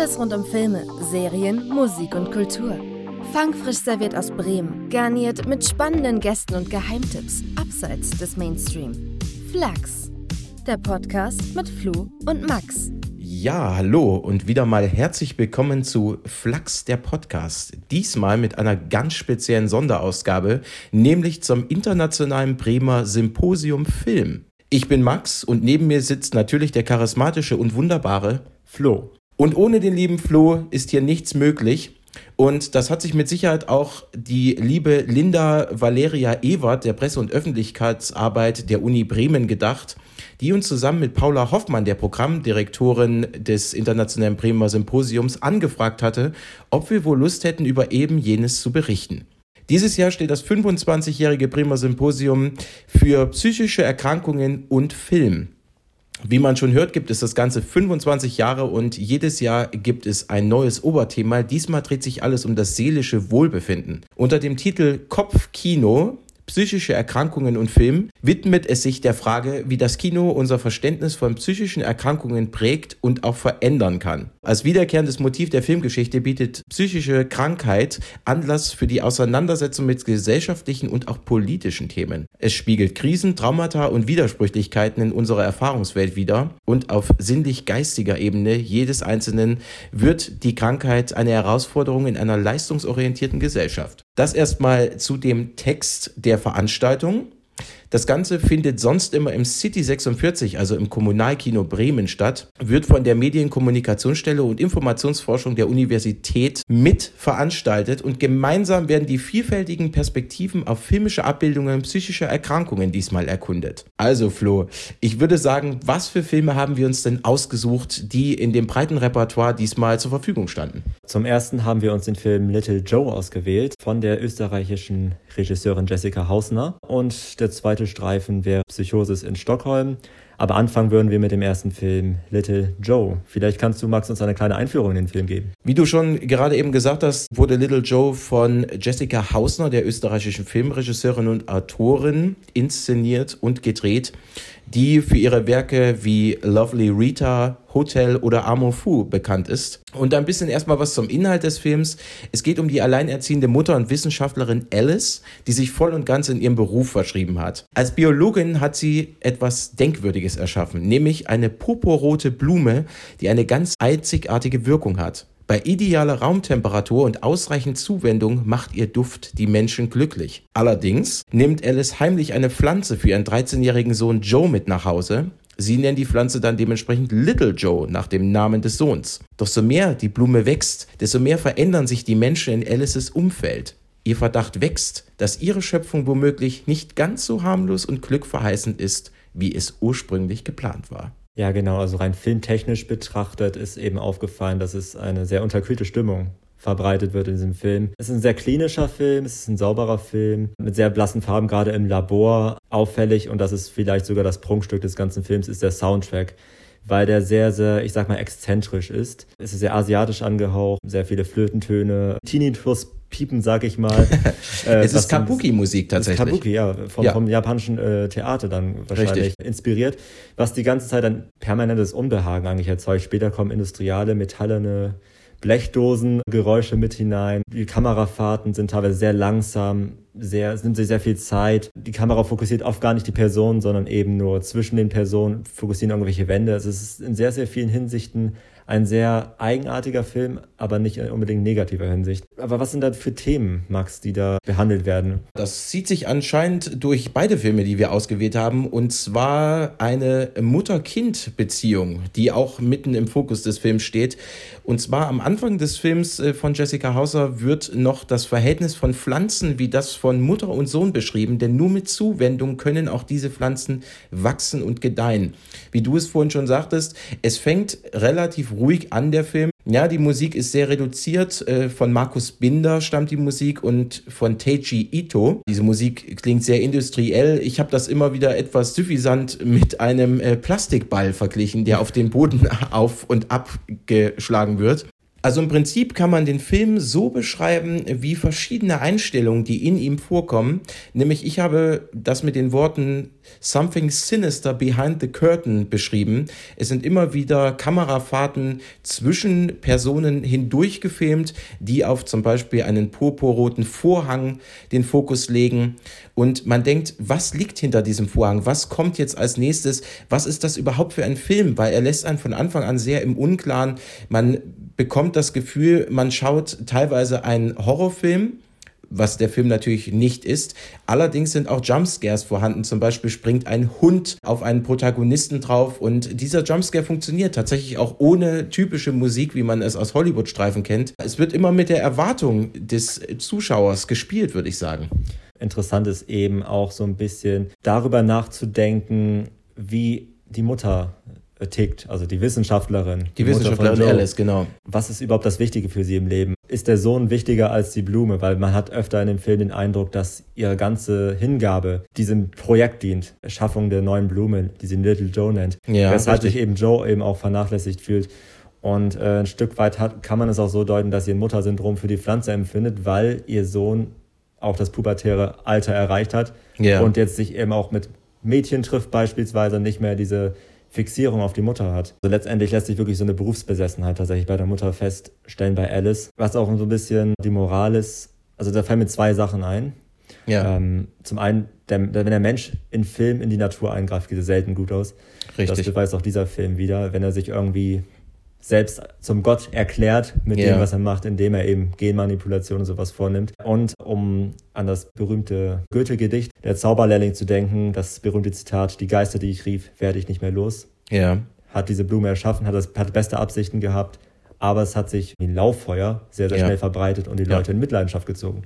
Alles rund um Filme, Serien, Musik und Kultur. Fangfrisch serviert aus Bremen, garniert mit spannenden Gästen und Geheimtipps abseits des Mainstream. Flachs, der Podcast mit Flu und Max. Ja, hallo und wieder mal herzlich willkommen zu Flachs der Podcast. Diesmal mit einer ganz speziellen Sonderausgabe, nämlich zum internationalen Bremer Symposium Film. Ich bin Max und neben mir sitzt natürlich der charismatische und wunderbare Flo. Und ohne den lieben Flo ist hier nichts möglich. Und das hat sich mit Sicherheit auch die liebe Linda Valeria Ewert der Presse- und Öffentlichkeitsarbeit der Uni Bremen gedacht, die uns zusammen mit Paula Hoffmann, der Programmdirektorin des Internationalen Bremer Symposiums, angefragt hatte, ob wir wohl Lust hätten, über eben jenes zu berichten. Dieses Jahr steht das 25-jährige Bremer Symposium für psychische Erkrankungen und Film. Wie man schon hört, gibt es das Ganze 25 Jahre und jedes Jahr gibt es ein neues Oberthema. Diesmal dreht sich alles um das seelische Wohlbefinden. Unter dem Titel Kopfkino psychische Erkrankungen und Film widmet es sich der Frage, wie das Kino unser Verständnis von psychischen Erkrankungen prägt und auch verändern kann. Als wiederkehrendes Motiv der Filmgeschichte bietet psychische Krankheit Anlass für die Auseinandersetzung mit gesellschaftlichen und auch politischen Themen. Es spiegelt Krisen, Traumata und Widersprüchlichkeiten in unserer Erfahrungswelt wider und auf sinnlich-geistiger Ebene jedes Einzelnen wird die Krankheit eine Herausforderung in einer leistungsorientierten Gesellschaft. Das erstmal zu dem Text der Veranstaltung. Das Ganze findet sonst immer im City 46, also im Kommunalkino Bremen statt, wird von der Medienkommunikationsstelle und Informationsforschung der Universität mit veranstaltet und gemeinsam werden die vielfältigen Perspektiven auf filmische Abbildungen psychischer Erkrankungen diesmal erkundet. Also Flo, ich würde sagen, was für Filme haben wir uns denn ausgesucht, die in dem breiten Repertoire diesmal zur Verfügung standen? Zum ersten haben wir uns den Film Little Joe ausgewählt von der österreichischen Regisseurin Jessica Hausner und der zweite Streifen wäre Psychosis in Stockholm. Aber anfangen würden wir mit dem ersten Film Little Joe. Vielleicht kannst du, Max, uns eine kleine Einführung in den Film geben. Wie du schon gerade eben gesagt hast, wurde Little Joe von Jessica Hausner, der österreichischen Filmregisseurin und Autorin, inszeniert und gedreht die für ihre Werke wie Lovely Rita, Hotel oder Amour Fou bekannt ist. Und ein bisschen erstmal was zum Inhalt des Films. Es geht um die alleinerziehende Mutter und Wissenschaftlerin Alice, die sich voll und ganz in ihrem Beruf verschrieben hat. Als Biologin hat sie etwas Denkwürdiges erschaffen, nämlich eine purpurrote Blume, die eine ganz einzigartige Wirkung hat. Bei idealer Raumtemperatur und ausreichend Zuwendung macht ihr Duft die Menschen glücklich. Allerdings nimmt Alice heimlich eine Pflanze für ihren 13-jährigen Sohn Joe mit nach Hause. Sie nennen die Pflanze dann dementsprechend Little Joe nach dem Namen des Sohns. Doch so mehr die Blume wächst, desto mehr verändern sich die Menschen in Alices Umfeld. Ihr Verdacht wächst, dass ihre Schöpfung womöglich nicht ganz so harmlos und glückverheißend ist, wie es ursprünglich geplant war. Ja, genau. Also rein filmtechnisch betrachtet ist eben aufgefallen, dass es eine sehr unterkühlte Stimmung verbreitet wird in diesem Film. Es ist ein sehr klinischer Film, es ist ein sauberer Film mit sehr blassen Farben, gerade im Labor auffällig und das ist vielleicht sogar das Prunkstück des ganzen Films, ist der Soundtrack weil der sehr, sehr, ich sag mal, exzentrisch ist. Es ist sehr asiatisch angehaucht, sehr viele Flötentöne, Tinnitus Piepen, sag ich mal. Äh, es ist Kabuki-Musik tatsächlich. Kabuki, ja vom, ja. vom japanischen äh, Theater dann wahrscheinlich Richtig. inspiriert, was die ganze Zeit ein permanentes Unbehagen eigentlich erzeugt. Später kommen industriale, metallene Blechdosen, Geräusche mit hinein. Die Kamerafahrten sind teilweise sehr langsam, sehr, es nimmt sich sehr viel Zeit. Die Kamera fokussiert oft gar nicht die Person, sondern eben nur zwischen den Personen, fokussieren irgendwelche Wände. Also es ist in sehr, sehr vielen Hinsichten ein sehr eigenartiger Film, aber nicht unbedingt negativer Hinsicht. Aber was sind da für Themen, Max, die da behandelt werden? Das zieht sich anscheinend durch beide Filme, die wir ausgewählt haben, und zwar eine Mutter-Kind-Beziehung, die auch mitten im Fokus des Films steht. Und zwar am Anfang des Films äh, von Jessica Hauser wird noch das Verhältnis von Pflanzen wie das von Mutter und Sohn beschrieben, denn nur mit Zuwendung können auch diese Pflanzen wachsen und gedeihen. Wie du es vorhin schon sagtest, es fängt relativ ruhig an, der Film. Ja, die Musik ist sehr reduziert. Äh, von Markus Binder stammt die Musik und von Teiji Ito. Diese Musik klingt sehr industriell. Ich habe das immer wieder etwas suffisant mit einem äh, Plastikball verglichen, der auf den Boden auf und ab geschlagen wird. Also im Prinzip kann man den Film so beschreiben wie verschiedene Einstellungen, die in ihm vorkommen. Nämlich ich habe das mit den Worten Something Sinister Behind the Curtain beschrieben. Es sind immer wieder Kamerafahrten zwischen Personen hindurch gefilmt, die auf zum Beispiel einen purpurroten Vorhang den Fokus legen. Und man denkt, was liegt hinter diesem Vorhang? Was kommt jetzt als nächstes? Was ist das überhaupt für ein Film? Weil er lässt einen von Anfang an sehr im Unklaren. Man bekommt das Gefühl, man schaut teilweise einen Horrorfilm was der Film natürlich nicht ist. Allerdings sind auch Jumpscares vorhanden. Zum Beispiel springt ein Hund auf einen Protagonisten drauf und dieser Jumpscare funktioniert tatsächlich auch ohne typische Musik, wie man es aus Hollywood-Streifen kennt. Es wird immer mit der Erwartung des Zuschauers gespielt, würde ich sagen. Interessant ist eben auch so ein bisschen darüber nachzudenken, wie die Mutter tickt, also die Wissenschaftlerin. Die, die Wissenschaftlerin Alice, genau. Was ist überhaupt das Wichtige für sie im Leben? Ist der Sohn wichtiger als die Blume? Weil man hat öfter in dem Film den Eindruck, dass ihre ganze Hingabe diesem Projekt dient. Erschaffung der neuen Blume, die sie Little Joe nennt. Ja, weshalb sich eben Joe eben auch vernachlässigt fühlt. Und äh, ein Stück weit hat, kann man es auch so deuten, dass sie ein Muttersyndrom für die Pflanze empfindet, weil ihr Sohn auch das pubertäre Alter erreicht hat ja. und jetzt sich eben auch mit Mädchen trifft beispielsweise, nicht mehr diese Fixierung auf die Mutter hat. Also letztendlich lässt sich wirklich so eine Berufsbesessenheit tatsächlich bei der Mutter feststellen bei Alice, was auch so ein bisschen die Moral ist. Also da fallen mir zwei Sachen ein. Ja. Ähm, zum einen, der, wenn der Mensch in Film in die Natur eingreift, geht es selten gut aus. Richtig. Das beweist auch dieser Film wieder. Wenn er sich irgendwie selbst zum Gott erklärt mit ja. dem, was er macht, indem er eben Genmanipulation und sowas vornimmt. Und um an das berühmte Goethe-Gedicht Der Zauberlehrling zu denken, das berühmte Zitat, die Geister, die ich rief, werde ich nicht mehr los. Ja. Hat diese Blume erschaffen, hat, das, hat beste Absichten gehabt, aber es hat sich wie ein Lauffeuer sehr, sehr ja. schnell verbreitet und die Leute in Mitleidenschaft gezogen.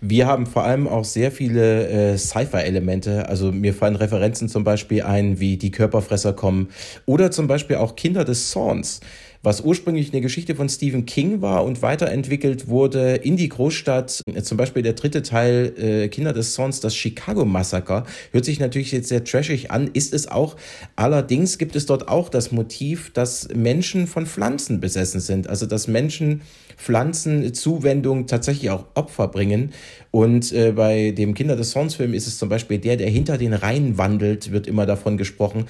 Wir haben vor allem auch sehr viele äh, Sci-Fi-Elemente. Also mir fallen Referenzen zum Beispiel ein, wie die Körperfresser kommen oder zum Beispiel auch Kinder des Zorns was ursprünglich eine Geschichte von Stephen King war und weiterentwickelt wurde in die Großstadt. Zum Beispiel der dritte Teil äh, Kinder des Zorns, das Chicago-Massaker. Hört sich natürlich jetzt sehr trashig an, ist es auch. Allerdings gibt es dort auch das Motiv, dass Menschen von Pflanzen besessen sind. Also dass Menschen Pflanzenzuwendung tatsächlich auch Opfer bringen. Und äh, bei dem Kinder des Zorns Film ist es zum Beispiel der, der hinter den Reihen wandelt, wird immer davon gesprochen.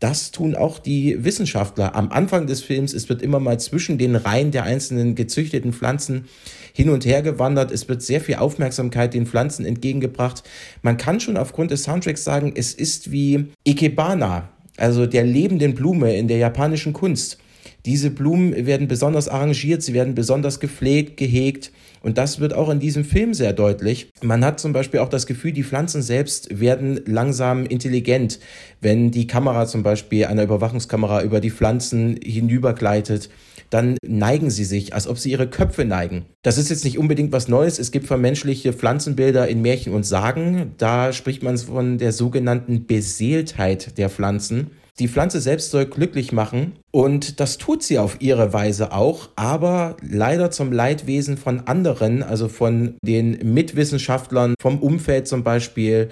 Das tun auch die Wissenschaftler. Am Anfang des Films, es wird immer mal zwischen den Reihen der einzelnen gezüchteten Pflanzen hin und her gewandert. Es wird sehr viel Aufmerksamkeit den Pflanzen entgegengebracht. Man kann schon aufgrund des Soundtracks sagen, es ist wie Ikebana, also der lebenden Blume in der japanischen Kunst. Diese Blumen werden besonders arrangiert, sie werden besonders gepflegt, gehegt. Und das wird auch in diesem Film sehr deutlich. Man hat zum Beispiel auch das Gefühl, die Pflanzen selbst werden langsam intelligent. Wenn die Kamera zum Beispiel, eine Überwachungskamera über die Pflanzen hinübergleitet, dann neigen sie sich, als ob sie ihre Köpfe neigen. Das ist jetzt nicht unbedingt was Neues. Es gibt vermenschliche Pflanzenbilder in Märchen und Sagen. Da spricht man von der sogenannten Beseeltheit der Pflanzen. Die Pflanze selbst soll glücklich machen. Und das tut sie auf ihre Weise auch, aber leider zum Leidwesen von anderen, also von den Mitwissenschaftlern, vom Umfeld zum Beispiel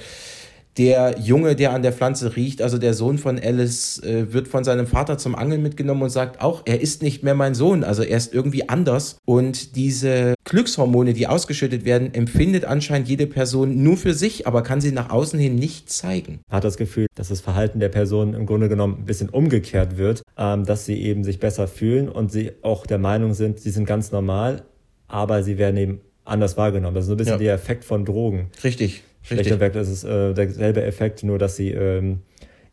der Junge, der an der Pflanze riecht, also der Sohn von Alice, äh, wird von seinem Vater zum Angeln mitgenommen und sagt auch, er ist nicht mehr mein Sohn, also er ist irgendwie anders. Und diese Glückshormone, die ausgeschüttet werden, empfindet anscheinend jede Person nur für sich, aber kann sie nach außen hin nicht zeigen. Hat das Gefühl, dass das Verhalten der Person im Grunde genommen ein bisschen umgekehrt wird, ähm, dass sie eben sich besser fühlen und sie auch der Meinung sind, sie sind ganz normal, aber sie werden eben anders wahrgenommen. Das ist so ein bisschen ja. der Effekt von Drogen. Richtig. Schlechter Werk, das ist äh, derselbe Effekt, nur dass sie ähm,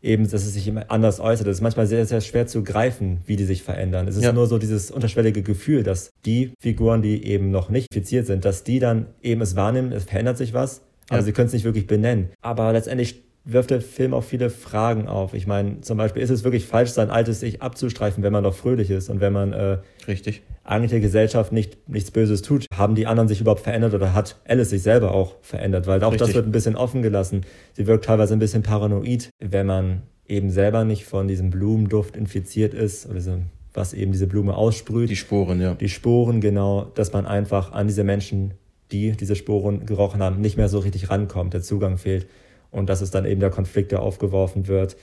eben, dass es sich immer anders äußert. Es ist manchmal sehr, sehr schwer zu greifen, wie die sich verändern. Es ist ja. nur so dieses unterschwellige Gefühl, dass die Figuren, die eben noch nicht infiziert sind, dass die dann eben es wahrnehmen, es verändert sich was, aber ja. sie können es nicht wirklich benennen. Aber letztendlich wirft der Film auch viele Fragen auf. Ich meine, zum Beispiel, ist es wirklich falsch, sein altes Ich abzustreifen, wenn man noch fröhlich ist und wenn man äh, Richtig. eigentlich der Gesellschaft nicht, nichts Böses tut? Haben die anderen sich überhaupt verändert oder hat Alice sich selber auch verändert? Weil auch Richtig. das wird ein bisschen offen gelassen. Sie wirkt teilweise ein bisschen paranoid, wenn man eben selber nicht von diesem Blumenduft infiziert ist oder so, was eben diese Blume aussprüht. Die Sporen, ja. Die Sporen, genau, dass man einfach an diese Menschen, die diese Sporen gerochen haben, nicht mehr so richtig rankommt, der Zugang fehlt. Und das ist dann eben der Konflikt, der aufgeworfen wird.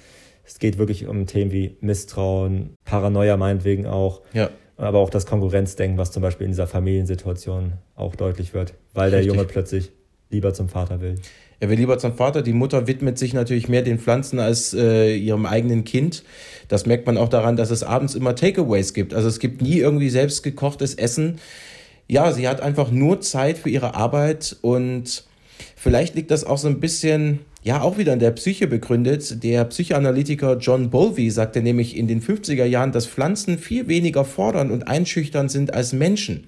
Es geht wirklich um Themen wie Misstrauen, Paranoia meinetwegen auch. Ja. aber auch das Konkurrenzdenken, was zum Beispiel in dieser Familiensituation auch deutlich wird, weil Richtig. der Junge plötzlich lieber zum Vater will. Er will lieber zum Vater. Die Mutter widmet sich natürlich mehr den Pflanzen als äh, ihrem eigenen Kind. Das merkt man auch daran, dass es abends immer Takeaways gibt. Also es gibt nie irgendwie selbst gekochtes Essen. Ja, sie hat einfach nur Zeit für ihre Arbeit und vielleicht liegt das auch so ein bisschen ja auch wieder in der Psyche begründet. Der Psychoanalytiker John Bowlby sagte nämlich in den 50er Jahren, dass Pflanzen viel weniger fordernd und einschüchternd sind als Menschen.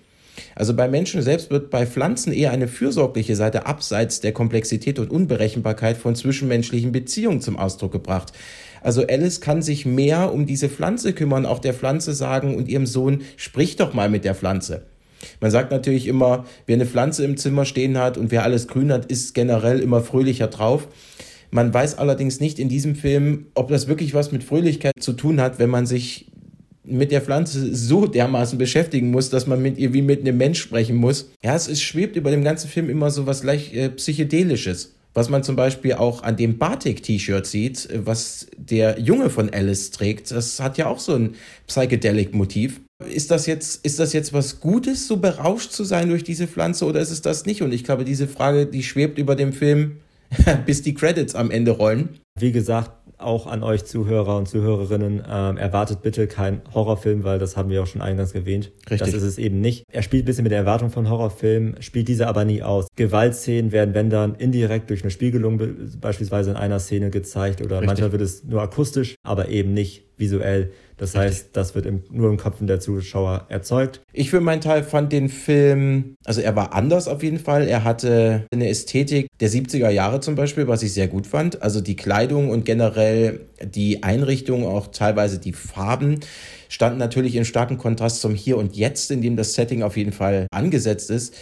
Also bei Menschen selbst wird bei Pflanzen eher eine fürsorgliche Seite abseits der Komplexität und Unberechenbarkeit von zwischenmenschlichen Beziehungen zum Ausdruck gebracht. Also Alice kann sich mehr um diese Pflanze kümmern, auch der Pflanze sagen und ihrem Sohn, sprich doch mal mit der Pflanze. Man sagt natürlich immer, wer eine Pflanze im Zimmer stehen hat und wer alles grün hat, ist generell immer fröhlicher drauf. Man weiß allerdings nicht in diesem Film, ob das wirklich was mit Fröhlichkeit zu tun hat, wenn man sich mit der Pflanze so dermaßen beschäftigen muss, dass man mit ihr wie mit einem Mensch sprechen muss. Ja, es, es schwebt über dem ganzen Film immer so was leicht äh, psychedelisches. Was man zum Beispiel auch an dem Batik-T-Shirt sieht, äh, was der Junge von Alice trägt, das hat ja auch so ein Psychedelic-Motiv. Ist das jetzt, ist das jetzt was Gutes, so berauscht zu sein durch diese Pflanze oder ist es das nicht? Und ich glaube, diese Frage, die schwebt über dem Film, bis die Credits am Ende rollen. Wie gesagt, auch an euch Zuhörer und Zuhörerinnen, ähm, erwartet bitte keinen Horrorfilm, weil das haben wir auch schon eingangs erwähnt. Richtig. Das ist es eben nicht. Er spielt ein bisschen mit der Erwartung von Horrorfilmen, spielt diese aber nie aus. Gewaltszenen werden, wenn dann, indirekt durch eine Spiegelung beispielsweise in einer Szene gezeigt oder Richtig. manchmal wird es nur akustisch, aber eben nicht visuell. Das Richtig. heißt, das wird im, nur im Kopf der Zuschauer erzeugt. Ich für meinen Teil fand den Film, also er war anders auf jeden Fall. Er hatte eine Ästhetik der 70er Jahre zum Beispiel, was ich sehr gut fand. Also die Kleidung und generell die Einrichtung, auch teilweise die Farben standen natürlich in starkem Kontrast zum Hier und Jetzt, in dem das Setting auf jeden Fall angesetzt ist.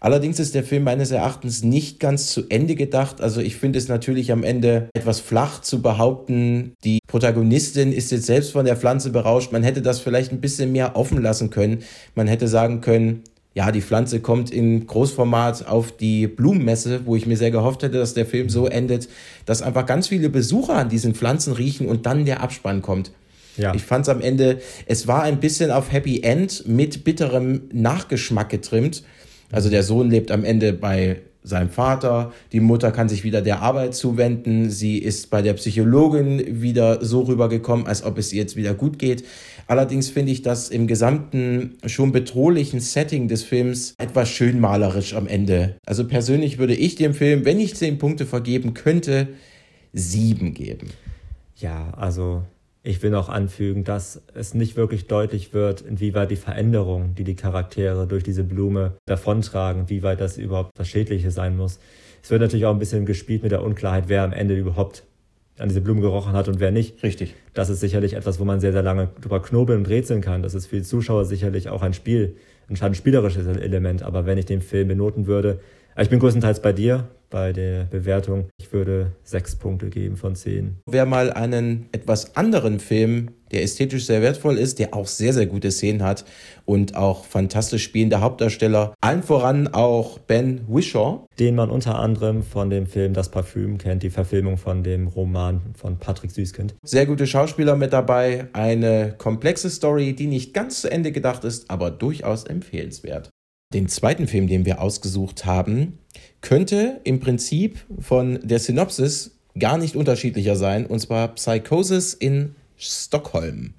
Allerdings ist der Film meines Erachtens nicht ganz zu Ende gedacht. Also ich finde es natürlich am Ende etwas flach zu behaupten, die Protagonistin ist jetzt selbst von der Pflanze berauscht. Man hätte das vielleicht ein bisschen mehr offen lassen können. Man hätte sagen können, ja, die Pflanze kommt in Großformat auf die Blumenmesse, wo ich mir sehr gehofft hätte, dass der Film so endet, dass einfach ganz viele Besucher an diesen Pflanzen riechen und dann der Abspann kommt. Ja. Ich fand es am Ende, es war ein bisschen auf Happy End mit bitterem Nachgeschmack getrimmt. Also der Sohn lebt am Ende bei seinem Vater, die Mutter kann sich wieder der Arbeit zuwenden, sie ist bei der Psychologin wieder so rübergekommen, als ob es ihr jetzt wieder gut geht. Allerdings finde ich das im gesamten schon bedrohlichen Setting des Films etwas schönmalerisch am Ende. Also persönlich würde ich dem Film, wenn ich zehn Punkte vergeben könnte, sieben geben. Ja, also ich will noch anfügen, dass es nicht wirklich deutlich wird, inwieweit die Veränderung, die die Charaktere durch diese Blume davontragen, wie weit das überhaupt das Schädliche sein muss. Es wird natürlich auch ein bisschen gespielt mit der Unklarheit, wer am Ende überhaupt an diese Blume gerochen hat und wer nicht. Richtig. Das ist sicherlich etwas, wo man sehr, sehr lange drüber knobeln und rätseln kann. Das ist für die Zuschauer sicherlich auch ein Spiel, ein spielerisches Element. Aber wenn ich den Film benoten würde, ich bin größtenteils bei dir, bei der Bewertung. Ich würde sechs Punkte geben von zehn. Wer mal einen etwas anderen Film, der ästhetisch sehr wertvoll ist, der auch sehr, sehr gute Szenen hat und auch fantastisch spielende Hauptdarsteller, allen voran auch Ben Wishaw. Den man unter anderem von dem Film Das Parfüm kennt, die Verfilmung von dem Roman von Patrick Süßkind. Sehr gute Schauspieler mit dabei, eine komplexe Story, die nicht ganz zu Ende gedacht ist, aber durchaus empfehlenswert. Den zweiten Film, den wir ausgesucht haben, könnte im Prinzip von der Synopsis gar nicht unterschiedlicher sein, und zwar Psychosis in Stockholm.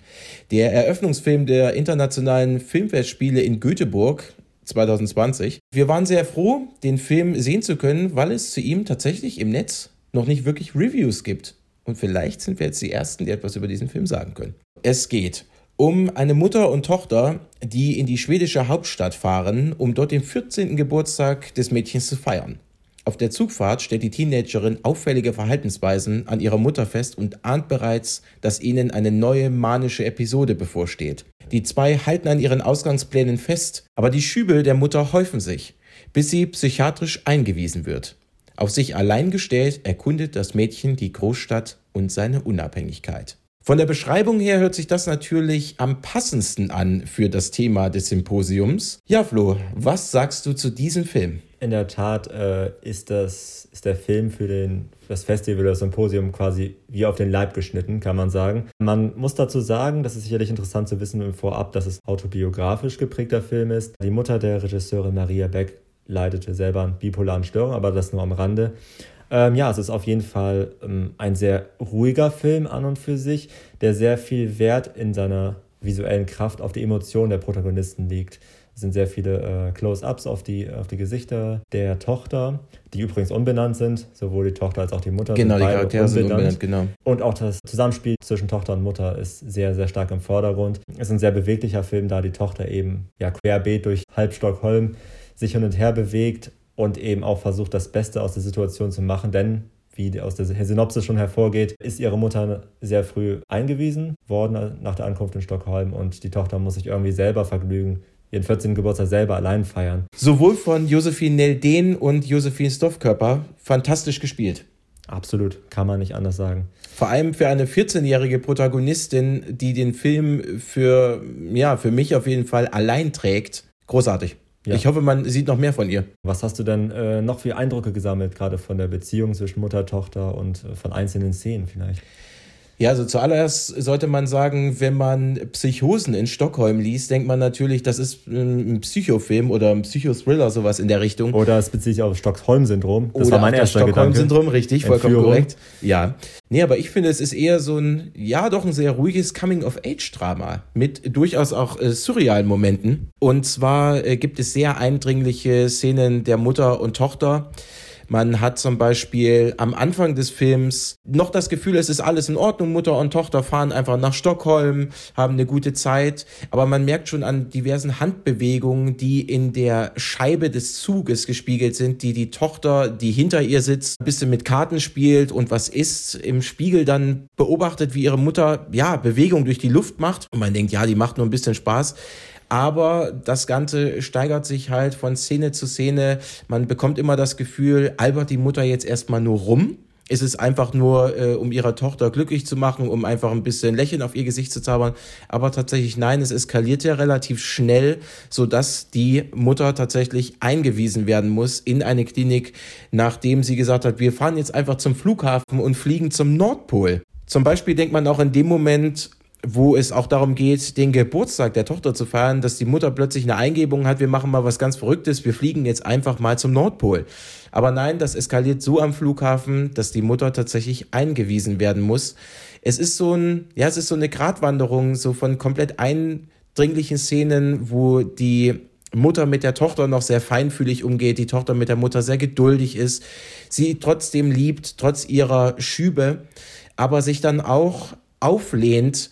Der Eröffnungsfilm der internationalen Filmfestspiele in Göteborg 2020. Wir waren sehr froh, den Film sehen zu können, weil es zu ihm tatsächlich im Netz noch nicht wirklich Reviews gibt. Und vielleicht sind wir jetzt die Ersten, die etwas über diesen Film sagen können. Es geht um eine Mutter und Tochter, die in die schwedische Hauptstadt fahren, um dort den 14. Geburtstag des Mädchens zu feiern. Auf der Zugfahrt stellt die Teenagerin auffällige Verhaltensweisen an ihrer Mutter fest und ahnt bereits, dass ihnen eine neue manische Episode bevorsteht. Die zwei halten an ihren Ausgangsplänen fest, aber die Schübel der Mutter häufen sich, bis sie psychiatrisch eingewiesen wird. Auf sich allein gestellt erkundet das Mädchen die Großstadt und seine Unabhängigkeit. Von der Beschreibung her hört sich das natürlich am passendsten an für das Thema des Symposiums. Ja, Flo, was sagst du zu diesem Film? In der Tat äh, ist, das, ist der Film für den, das Festival, das Symposium quasi wie auf den Leib geschnitten, kann man sagen. Man muss dazu sagen, das ist sicherlich interessant zu wissen im Vorab, dass es autobiografisch geprägter Film ist. Die Mutter der Regisseurin Maria Beck leidete selber an bipolaren Störungen, aber das nur am Rande. Ähm, ja, es ist auf jeden Fall ähm, ein sehr ruhiger Film an und für sich, der sehr viel Wert in seiner visuellen Kraft auf die Emotionen der Protagonisten legt. Es sind sehr viele äh, Close-ups auf die, auf die Gesichter der Tochter, die übrigens unbenannt sind. Sowohl die Tochter als auch die Mutter genau, die Charaktere unbenannt. sind unbenannt. Genau. Und auch das Zusammenspiel zwischen Tochter und Mutter ist sehr, sehr stark im Vordergrund. Es ist ein sehr beweglicher Film, da die Tochter eben ja, querbeet durch halb Stockholm sich hin und her bewegt und eben auch versucht, das Beste aus der Situation zu machen, denn wie aus der Synopsis schon hervorgeht, ist ihre Mutter sehr früh eingewiesen worden nach der Ankunft in Stockholm und die Tochter muss sich irgendwie selber vergnügen, ihren 14. Geburtstag selber allein feiern. Sowohl von Josephine Nelden und Josephine Stoffkörper fantastisch gespielt. Absolut, kann man nicht anders sagen. Vor allem für eine 14-jährige Protagonistin, die den Film für, ja, für mich auf jeden Fall allein trägt. Großartig. Ja. Ich hoffe, man sieht noch mehr von ihr. Was hast du denn äh, noch für Eindrücke gesammelt, gerade von der Beziehung zwischen Mutter, Tochter und äh, von einzelnen Szenen vielleicht? Ja, also zuallererst sollte man sagen, wenn man Psychosen in Stockholm liest, denkt man natürlich, das ist ein Psychofilm oder ein Psychothriller, sowas in der Richtung. Oder es bezieht sich auf Stockholm-Syndrom. Das oder war mein erster Stockholm-Syndrom, richtig, vollkommen korrekt. Ja. Nee, aber ich finde, es ist eher so ein, ja, doch ein sehr ruhiges Coming-of-Age-Drama mit durchaus auch äh, surrealen Momenten. Und zwar äh, gibt es sehr eindringliche Szenen der Mutter und Tochter man hat zum Beispiel am Anfang des Films noch das Gefühl, es ist alles in Ordnung. Mutter und Tochter fahren einfach nach Stockholm, haben eine gute Zeit. Aber man merkt schon an diversen Handbewegungen, die in der Scheibe des Zuges gespiegelt sind, die die Tochter, die hinter ihr sitzt, ein bisschen mit Karten spielt und was ist, im Spiegel dann beobachtet, wie ihre Mutter, ja, Bewegung durch die Luft macht. Und man denkt, ja, die macht nur ein bisschen Spaß. Aber das Ganze steigert sich halt von Szene zu Szene. Man bekommt immer das Gefühl, albert die Mutter jetzt erstmal nur rum. Ist es einfach nur, äh, um ihrer Tochter glücklich zu machen, um einfach ein bisschen Lächeln auf ihr Gesicht zu zaubern. Aber tatsächlich nein, es eskaliert ja relativ schnell, sodass die Mutter tatsächlich eingewiesen werden muss in eine Klinik, nachdem sie gesagt hat, wir fahren jetzt einfach zum Flughafen und fliegen zum Nordpol. Zum Beispiel denkt man auch in dem Moment, wo es auch darum geht, den Geburtstag der Tochter zu feiern, dass die Mutter plötzlich eine Eingebung hat, wir machen mal was ganz Verrücktes, wir fliegen jetzt einfach mal zum Nordpol. Aber nein, das eskaliert so am Flughafen, dass die Mutter tatsächlich eingewiesen werden muss. Es ist so ein, ja, es ist so eine Gratwanderung, so von komplett eindringlichen Szenen, wo die Mutter mit der Tochter noch sehr feinfühlig umgeht, die Tochter mit der Mutter sehr geduldig ist, sie trotzdem liebt, trotz ihrer Schübe, aber sich dann auch auflehnt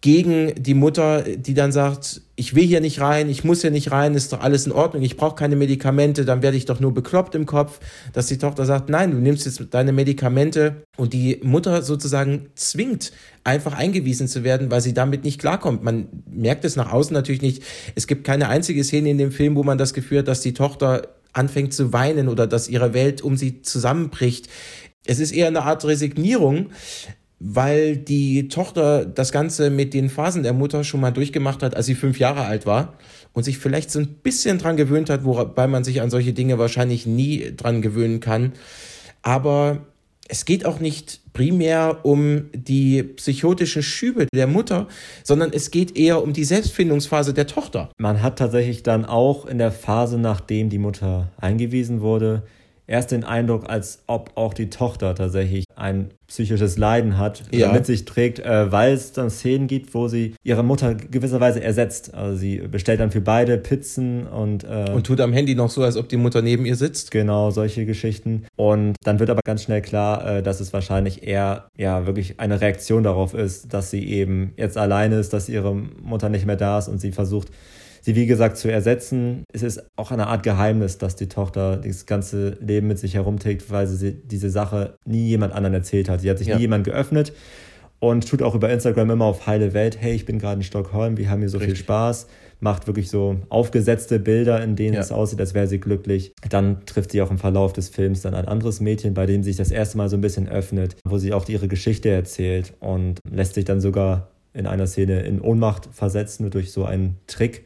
gegen die Mutter, die dann sagt, ich will hier nicht rein, ich muss hier nicht rein, ist doch alles in Ordnung, ich brauche keine Medikamente, dann werde ich doch nur bekloppt im Kopf, dass die Tochter sagt, nein, du nimmst jetzt deine Medikamente und die Mutter sozusagen zwingt, einfach eingewiesen zu werden, weil sie damit nicht klarkommt. Man merkt es nach außen natürlich nicht. Es gibt keine einzige Szene in dem Film, wo man das Gefühl hat, dass die Tochter anfängt zu weinen oder dass ihre Welt um sie zusammenbricht. Es ist eher eine Art Resignierung, weil die Tochter das Ganze mit den Phasen der Mutter schon mal durchgemacht hat, als sie fünf Jahre alt war und sich vielleicht so ein bisschen dran gewöhnt hat, wobei man sich an solche Dinge wahrscheinlich nie dran gewöhnen kann. Aber es geht auch nicht primär um die psychotischen Schübe der Mutter, sondern es geht eher um die Selbstfindungsphase der Tochter. Man hat tatsächlich dann auch in der Phase, nachdem die Mutter eingewiesen wurde, erst den Eindruck, als ob auch die Tochter tatsächlich ein psychisches Leiden hat, ja. mit sich trägt, äh, weil es dann Szenen gibt, wo sie ihre Mutter gewisserweise ersetzt. Also sie bestellt dann für beide Pizzen und äh, und tut am Handy noch so, als ob die Mutter neben ihr sitzt. Genau, solche Geschichten. Und dann wird aber ganz schnell klar, äh, dass es wahrscheinlich eher ja wirklich eine Reaktion darauf ist, dass sie eben jetzt alleine ist, dass ihre Mutter nicht mehr da ist und sie versucht sie wie gesagt zu ersetzen. Es ist auch eine Art Geheimnis, dass die Tochter das ganze Leben mit sich herumträgt, weil sie diese Sache nie jemand anderen erzählt hat. Sie hat sich ja. nie jemand geöffnet und tut auch über Instagram immer auf heile Welt, hey, ich bin gerade in Stockholm, wir haben hier so Richtig. viel Spaß, macht wirklich so aufgesetzte Bilder, in denen ja. es aussieht, als wäre sie glücklich. Dann trifft sie auch im Verlauf des Films dann ein anderes Mädchen, bei dem sie sich das erste Mal so ein bisschen öffnet, wo sie auch ihre Geschichte erzählt und lässt sich dann sogar in einer Szene in Ohnmacht versetzen durch so einen Trick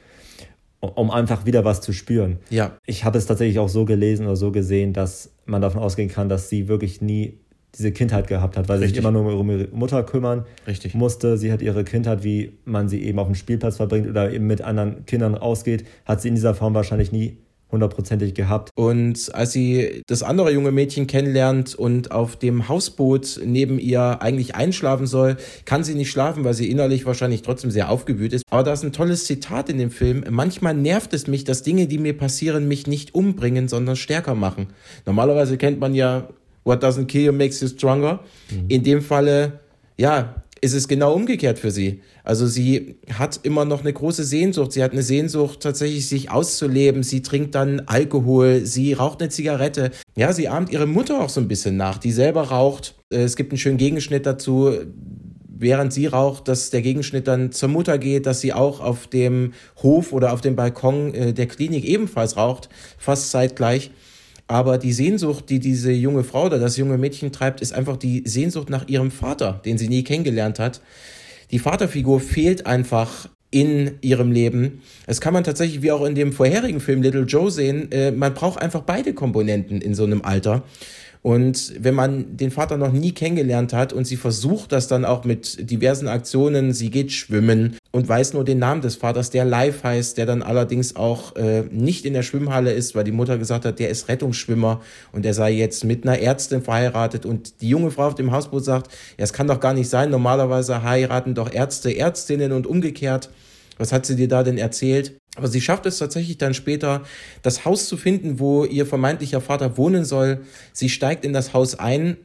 um einfach wieder was zu spüren. Ja. Ich habe es tatsächlich auch so gelesen oder so gesehen, dass man davon ausgehen kann, dass sie wirklich nie diese Kindheit gehabt hat, weil Richtig. sie sich immer nur um ihre Mutter kümmern Richtig. musste. Sie hat ihre Kindheit, wie man sie eben auf dem Spielplatz verbringt oder eben mit anderen Kindern ausgeht, hat sie in dieser Form wahrscheinlich nie hundertprozentig gehabt. Und als sie das andere junge Mädchen kennenlernt und auf dem Hausboot neben ihr eigentlich einschlafen soll, kann sie nicht schlafen, weil sie innerlich wahrscheinlich trotzdem sehr aufgewühlt ist. Aber da ist ein tolles Zitat in dem Film. Manchmal nervt es mich, dass Dinge, die mir passieren, mich nicht umbringen, sondern stärker machen. Normalerweise kennt man ja What doesn't kill you makes you stronger. Mhm. In dem Falle, ja, ist es genau umgekehrt für sie. Also sie hat immer noch eine große Sehnsucht. Sie hat eine Sehnsucht, tatsächlich sich auszuleben. Sie trinkt dann Alkohol, sie raucht eine Zigarette. Ja, sie ahmt ihre Mutter auch so ein bisschen nach, die selber raucht. Äh, es gibt einen schönen Gegenschnitt dazu, während sie raucht, dass der Gegenschnitt dann zur Mutter geht, dass sie auch auf dem Hof oder auf dem Balkon äh, der Klinik ebenfalls raucht, fast zeitgleich. Aber die Sehnsucht, die diese junge Frau oder das junge Mädchen treibt, ist einfach die Sehnsucht nach ihrem Vater, den sie nie kennengelernt hat. Die Vaterfigur fehlt einfach in ihrem Leben. Das kann man tatsächlich wie auch in dem vorherigen Film Little Joe sehen. Äh, man braucht einfach beide Komponenten in so einem Alter. Und wenn man den Vater noch nie kennengelernt hat und sie versucht das dann auch mit diversen Aktionen, sie geht schwimmen und weiß nur den Namen des Vaters, der live heißt, der dann allerdings auch äh, nicht in der Schwimmhalle ist, weil die Mutter gesagt hat, der ist Rettungsschwimmer und er sei jetzt mit einer Ärztin verheiratet und die junge Frau auf dem Hausboot sagt, ja, es kann doch gar nicht sein, normalerweise heiraten doch Ärzte Ärztinnen und umgekehrt. Was hat sie dir da denn erzählt? Aber sie schafft es tatsächlich dann später, das Haus zu finden, wo ihr vermeintlicher Vater wohnen soll. Sie steigt in das Haus ein.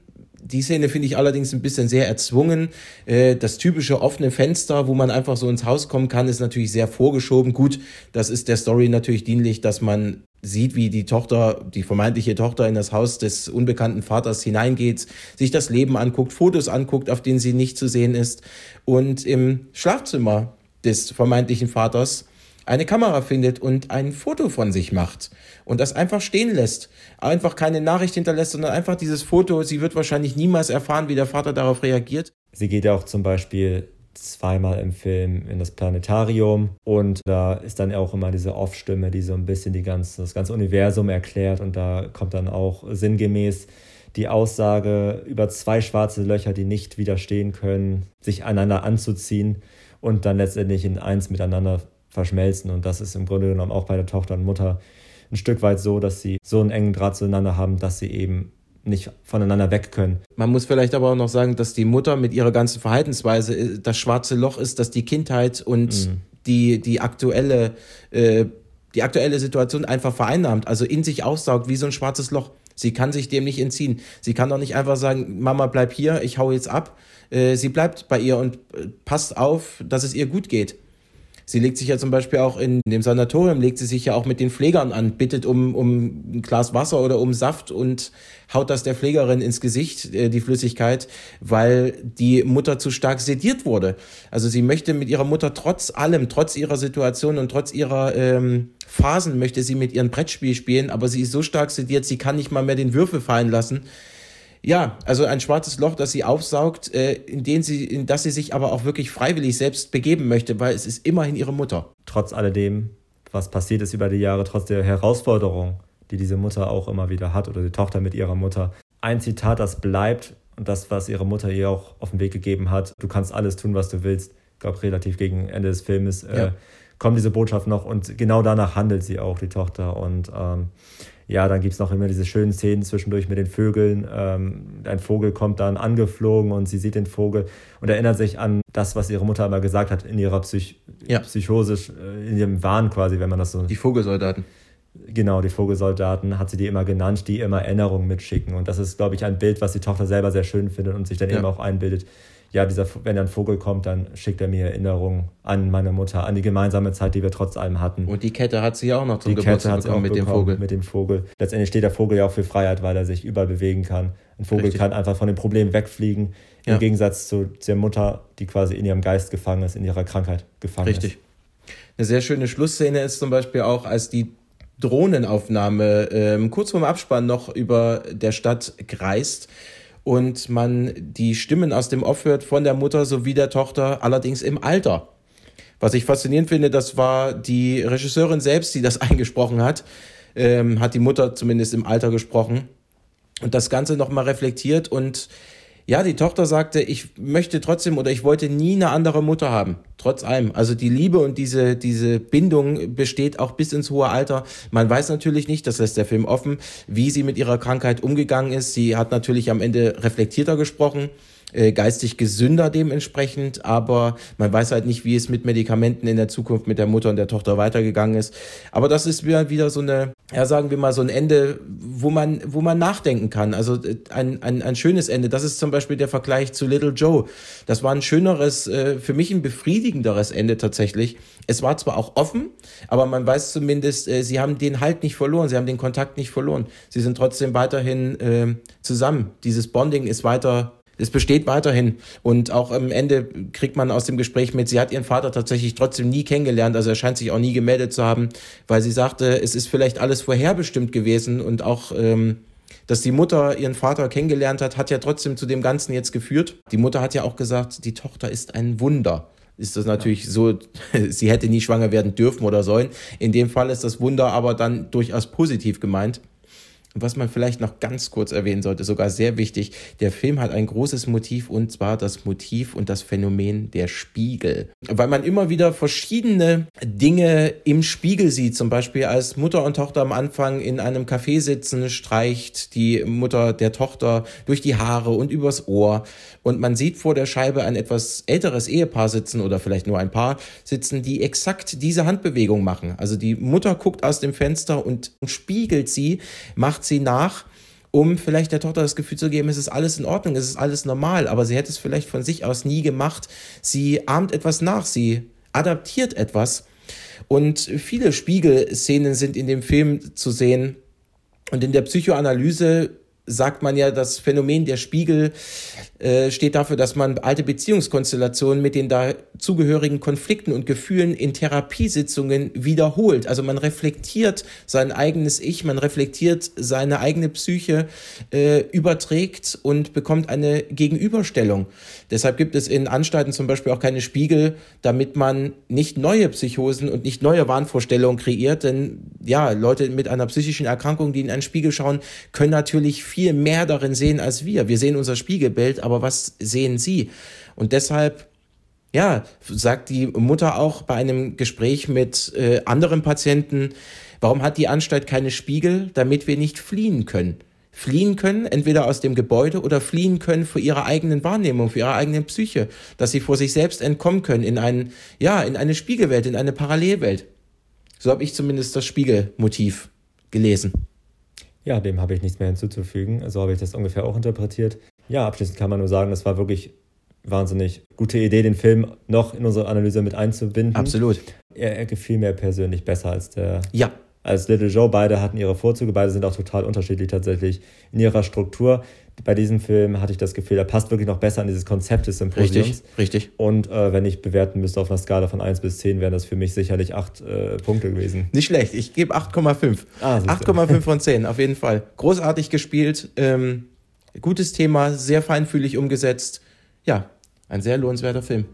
Die Szene finde ich allerdings ein bisschen sehr erzwungen. Äh, das typische offene Fenster, wo man einfach so ins Haus kommen kann, ist natürlich sehr vorgeschoben. Gut, das ist der Story natürlich dienlich, dass man sieht, wie die Tochter, die vermeintliche Tochter in das Haus des unbekannten Vaters hineingeht, sich das Leben anguckt, Fotos anguckt, auf denen sie nicht zu sehen ist. Und im Schlafzimmer des vermeintlichen Vaters eine Kamera findet und ein Foto von sich macht und das einfach stehen lässt, einfach keine Nachricht hinterlässt, sondern einfach dieses Foto, sie wird wahrscheinlich niemals erfahren, wie der Vater darauf reagiert. Sie geht ja auch zum Beispiel zweimal im Film in das Planetarium und da ist dann auch immer diese Off-Stimme, die so ein bisschen die ganze, das ganze Universum erklärt und da kommt dann auch sinngemäß die Aussage über zwei schwarze Löcher, die nicht widerstehen können, sich einander anzuziehen und dann letztendlich in eins miteinander verschmelzen. Und das ist im Grunde genommen auch bei der Tochter und Mutter ein Stück weit so, dass sie so einen engen Draht zueinander haben, dass sie eben nicht voneinander weg können. Man muss vielleicht aber auch noch sagen, dass die Mutter mit ihrer ganzen Verhaltensweise äh, das schwarze Loch ist, dass die Kindheit und mhm. die, die aktuelle äh, die aktuelle Situation einfach vereinnahmt, also in sich aussaugt wie so ein schwarzes Loch. Sie kann sich dem nicht entziehen. Sie kann doch nicht einfach sagen, Mama, bleib hier, ich hau jetzt ab. Äh, sie bleibt bei ihr und äh, passt auf, dass es ihr gut geht. Sie legt sich ja zum Beispiel auch in dem Sanatorium, legt sie sich ja auch mit den Pflegern an, bittet um, um ein Glas Wasser oder um Saft und haut das der Pflegerin ins Gesicht, äh, die Flüssigkeit, weil die Mutter zu stark sediert wurde. Also sie möchte mit ihrer Mutter trotz allem, trotz ihrer Situation und trotz ihrer ähm, Phasen, möchte sie mit ihrem Brettspiel spielen, aber sie ist so stark sediert, sie kann nicht mal mehr den Würfel fallen lassen. Ja, also ein schwarzes Loch, das sie aufsaugt, äh, in, den sie, in das sie sich aber auch wirklich freiwillig selbst begeben möchte, weil es ist immerhin ihre Mutter. Trotz alledem, was passiert ist über die Jahre, trotz der Herausforderung, die diese Mutter auch immer wieder hat oder die Tochter mit ihrer Mutter. Ein Zitat, das bleibt und das, was ihre Mutter ihr auch auf den Weg gegeben hat, du kannst alles tun, was du willst. Ich glaube, relativ gegen Ende des Filmes äh, ja. kommt diese Botschaft noch und genau danach handelt sie auch, die Tochter. Und ähm, ja, dann gibt es noch immer diese schönen Szenen zwischendurch mit den Vögeln. Ähm, ein Vogel kommt dann angeflogen und sie sieht den Vogel und erinnert sich an das, was ihre Mutter immer gesagt hat in ihrer Psych ja. Psychose, äh, in ihrem Wahn quasi, wenn man das so. Die Vogelsoldaten. Genau, die Vogelsoldaten hat sie die immer genannt, die immer Erinnerungen mitschicken. Und das ist, glaube ich, ein Bild, was die Tochter selber sehr schön findet und sich dann ja. eben auch einbildet. Ja, dieser, wenn ein Vogel kommt, dann schickt er mir Erinnerungen an meine Mutter, an die gemeinsame Zeit, die wir trotz allem hatten. Und die Kette hat sie auch noch zum die Geburtstag Kette bekommen, mit dem Vogel. Mit dem Vogel. Letztendlich steht der Vogel ja auch für Freiheit, weil er sich überall bewegen kann. Ein Vogel Richtig. kann einfach von dem Problem wegfliegen, ja. im Gegensatz zu der Mutter, die quasi in ihrem Geist gefangen ist, in ihrer Krankheit gefangen Richtig. ist. Richtig. Eine sehr schöne Schlussszene ist zum Beispiel auch, als die Drohnenaufnahme ähm, kurz vorm Abspann noch über der Stadt kreist und man die Stimmen aus dem Off hört von der Mutter sowie der Tochter, allerdings im Alter. Was ich faszinierend finde, das war die Regisseurin selbst, die das eingesprochen hat, ähm, hat die Mutter zumindest im Alter gesprochen und das Ganze nochmal reflektiert und ja, die Tochter sagte, ich möchte trotzdem oder ich wollte nie eine andere Mutter haben. Trotz allem. Also die Liebe und diese, diese Bindung besteht auch bis ins hohe Alter. Man weiß natürlich nicht, das lässt der Film offen, wie sie mit ihrer Krankheit umgegangen ist. Sie hat natürlich am Ende reflektierter gesprochen äh, geistig gesünder dementsprechend, aber man weiß halt nicht, wie es mit Medikamenten in der Zukunft mit der Mutter und der Tochter weitergegangen ist. Aber das ist wieder, so eine, ja, sagen wir mal, so ein Ende, wo man, wo man nachdenken kann. Also äh, ein, ein, ein schönes Ende. Das ist zum Beispiel der Vergleich zu Little Joe. Das war ein schöneres, äh, für mich ein befriedigenderes Ende tatsächlich. Es war zwar auch offen, aber man weiß zumindest, äh, sie haben den Halt nicht verloren, sie haben den Kontakt nicht verloren. Sie sind trotzdem weiterhin äh, zusammen. Dieses Bonding ist weiter es besteht weiterhin. Und auch am Ende kriegt man aus dem Gespräch mit, sie hat ihren Vater tatsächlich trotzdem nie kennengelernt. Also er scheint sich auch nie gemeldet zu haben, weil sie sagte, es ist vielleicht alles vorherbestimmt gewesen und auch, ähm, dass die Mutter ihren Vater kennengelernt hat, hat ja trotzdem zu dem Ganzen jetzt geführt. Die Mutter hat ja auch gesagt, die Tochter ist ein Wunder ist das natürlich so, sie hätte nie schwanger werden dürfen oder sollen. In dem Fall ist das Wunder aber dann durchaus positiv gemeint. Und was man vielleicht noch ganz kurz erwähnen sollte, sogar sehr wichtig, der Film hat ein großes Motiv und zwar das Motiv und das Phänomen der Spiegel. Weil man immer wieder verschiedene Dinge im Spiegel sieht, zum Beispiel als Mutter und Tochter am Anfang in einem Café sitzen, streicht die Mutter der Tochter durch die Haare und übers Ohr und man sieht vor der Scheibe ein etwas älteres Ehepaar sitzen oder vielleicht nur ein Paar sitzen, die exakt diese Handbewegung machen. Also die Mutter guckt aus dem Fenster und spiegelt sie, macht sie nach, um vielleicht der Tochter das Gefühl zu geben, es ist alles in Ordnung, es ist alles normal, aber sie hätte es vielleicht von sich aus nie gemacht. Sie ahmt etwas nach, sie adaptiert etwas. Und viele Spiegelszenen sind in dem Film zu sehen. Und in der Psychoanalyse sagt man ja, das Phänomen der Spiegel äh, steht dafür, dass man alte Beziehungskonstellationen mit den dazugehörigen Konflikten und Gefühlen in Therapiesitzungen wiederholt. Also man reflektiert sein eigenes Ich, man reflektiert seine eigene Psyche, äh, überträgt und bekommt eine Gegenüberstellung. Deshalb gibt es in Anstalten zum Beispiel auch keine Spiegel, damit man nicht neue Psychosen und nicht neue Wahnvorstellungen kreiert. Denn ja, Leute mit einer psychischen Erkrankung, die in einen Spiegel schauen, können natürlich viel mehr darin sehen als wir. Wir sehen unser Spiegelbild, aber was sehen sie? Und deshalb ja, sagt die Mutter auch bei einem Gespräch mit äh, anderen Patienten, warum hat die Anstalt keine Spiegel, damit wir nicht fliehen können? Fliehen können, entweder aus dem Gebäude oder fliehen können für ihre eigenen Wahrnehmung, für ihre eigene Psyche, dass sie vor sich selbst entkommen können in einen, ja, in eine Spiegelwelt, in eine Parallelwelt. So habe ich zumindest das Spiegelmotiv gelesen. Ja, dem habe ich nichts mehr hinzuzufügen. So habe ich das ungefähr auch interpretiert. Ja, abschließend kann man nur sagen, das war wirklich wahnsinnig gute Idee, den Film noch in unsere Analyse mit einzubinden. Absolut. Er, er gefiel mir persönlich besser als der ja als Little Joe. Beide hatten ihre Vorzüge, beide sind auch total unterschiedlich tatsächlich in ihrer Struktur. Bei diesem Film hatte ich das Gefühl, er passt wirklich noch besser an dieses Konzept des Symposiums. Richtig, richtig. Und äh, wenn ich bewerten müsste auf einer Skala von 1 bis 10, wären das für mich sicherlich 8 äh, Punkte gewesen. Nicht schlecht, ich gebe 8,5. Ah, 8,5 von 10, auf jeden Fall. Großartig gespielt, ähm, gutes Thema, sehr feinfühlig umgesetzt. Ja, ein sehr lohnenswerter Film.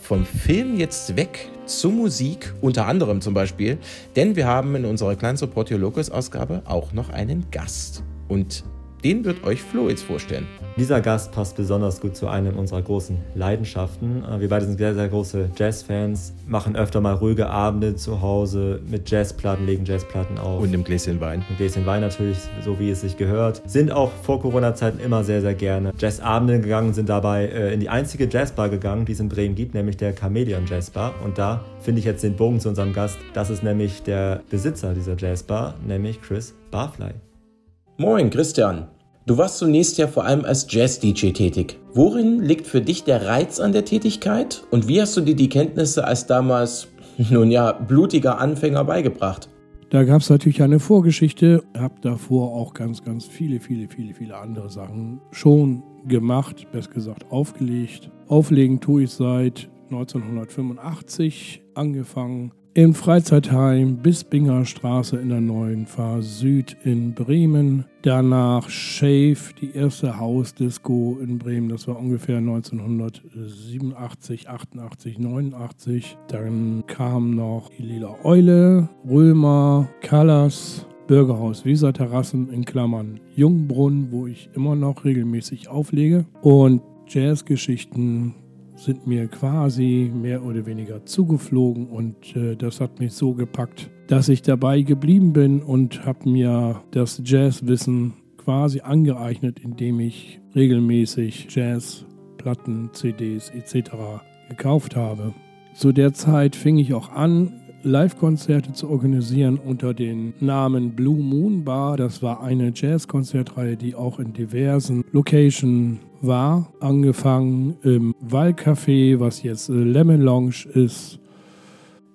Vom Film jetzt weg zu Musik, unter anderem zum Beispiel, denn wir haben in unserer kleinen Support Your Locals Ausgabe auch noch einen Gast. Und den wird euch Flo jetzt vorstellen. Dieser Gast passt besonders gut zu einem unserer großen Leidenschaften. Äh, wir beide sind sehr, sehr große Jazzfans, machen öfter mal ruhige Abende zu Hause mit Jazzplatten, legen Jazzplatten auf. Und einem Gläschen Wein. Ein Gläschen Wein natürlich, so wie es sich gehört. Sind auch vor Corona-Zeiten immer sehr, sehr gerne Jazzabende gegangen, sind dabei äh, in die einzige Jazzbar gegangen, die es in Bremen gibt, nämlich der Chameleon Jazzbar. Und da finde ich jetzt den Bogen zu unserem Gast. Das ist nämlich der Besitzer dieser Jazzbar, nämlich Chris Barfly. Moin, Christian. Du warst zunächst ja vor allem als Jazz-DJ tätig. Worin liegt für dich der Reiz an der Tätigkeit und wie hast du dir die Kenntnisse als damals, nun ja, blutiger Anfänger beigebracht? Da gab es natürlich eine Vorgeschichte. Ich habe davor auch ganz, ganz viele, viele, viele, viele andere Sachen schon gemacht, besser gesagt aufgelegt. Auflegen tue ich seit 1985 angefangen im Freizeitheim bis Bingerstraße in der neuen Fahr Süd in Bremen. Danach Shave, die erste Hausdisco in Bremen. Das war ungefähr 1987, 88, 89. Dann kam noch die Lila Eule, Römer, Callas, Bürgerhaus Weserterrassen in Klammern Jungbrunn, wo ich immer noch regelmäßig auflege. Und Jazzgeschichten sind mir quasi mehr oder weniger zugeflogen und äh, das hat mich so gepackt, dass ich dabei geblieben bin und habe mir das Jazzwissen quasi angeeignet, indem ich regelmäßig Jazzplatten, CDs etc. gekauft habe. Zu der Zeit fing ich auch an, Live-Konzerte zu organisieren unter dem Namen Blue Moon Bar. Das war eine Jazz-Konzertreihe, die auch in diversen Locations war. Angefangen im Waldcafé, was jetzt Lemon Lounge ist,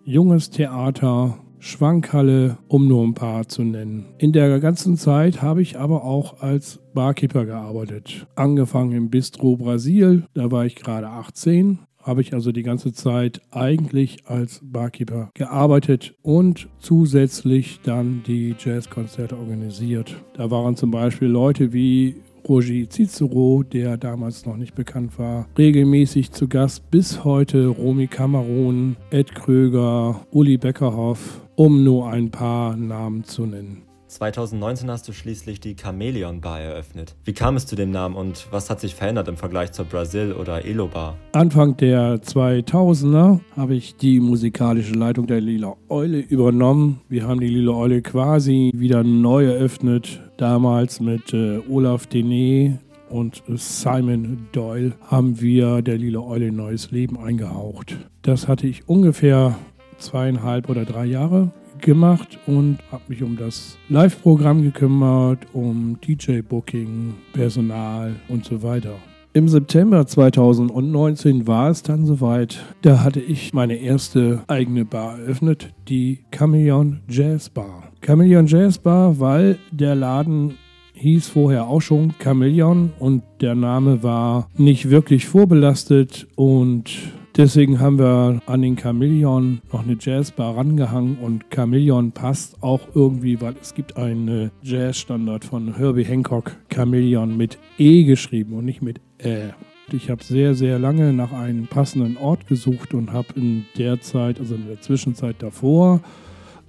Junges Theater, Schwankhalle, um nur ein paar zu nennen. In der ganzen Zeit habe ich aber auch als Barkeeper gearbeitet. Angefangen im Bistro Brasil, da war ich gerade 18, habe ich also die ganze Zeit eigentlich als Barkeeper gearbeitet und zusätzlich dann die Jazzkonzerte organisiert. Da waren zum Beispiel Leute wie Roger Cicero, der damals noch nicht bekannt war, regelmäßig zu Gast. Bis heute Romy Cameron, Ed Kröger, Uli Beckerhoff, um nur ein paar Namen zu nennen. 2019 hast du schließlich die Chameleon Bar eröffnet. Wie kam es zu dem Namen und was hat sich verändert im Vergleich zur Brasil oder Elo Bar? Anfang der 2000er habe ich die musikalische Leitung der Lila Eule übernommen. Wir haben die Lila Eule quasi wieder neu eröffnet. Damals mit äh, Olaf Denet, und Simon Doyle haben wir der Lila Eule neues Leben eingehaucht. Das hatte ich ungefähr zweieinhalb oder drei Jahre gemacht und habe mich um das Live-Programm gekümmert, um DJ-Booking, Personal und so weiter. Im September 2019 war es dann soweit. Da hatte ich meine erste eigene Bar eröffnet, die Chameleon Jazz Bar. Chameleon Jazz Bar, weil der Laden hieß vorher auch schon Chameleon und der Name war nicht wirklich vorbelastet und Deswegen haben wir an den Chameleon noch eine Jazzbar rangehangen und Chameleon passt auch irgendwie, weil es gibt einen Jazzstandard von Herbie Hancock, Chameleon mit E geschrieben und nicht mit Ä. Ich habe sehr, sehr lange nach einem passenden Ort gesucht und habe in der Zeit, also in der Zwischenzeit davor,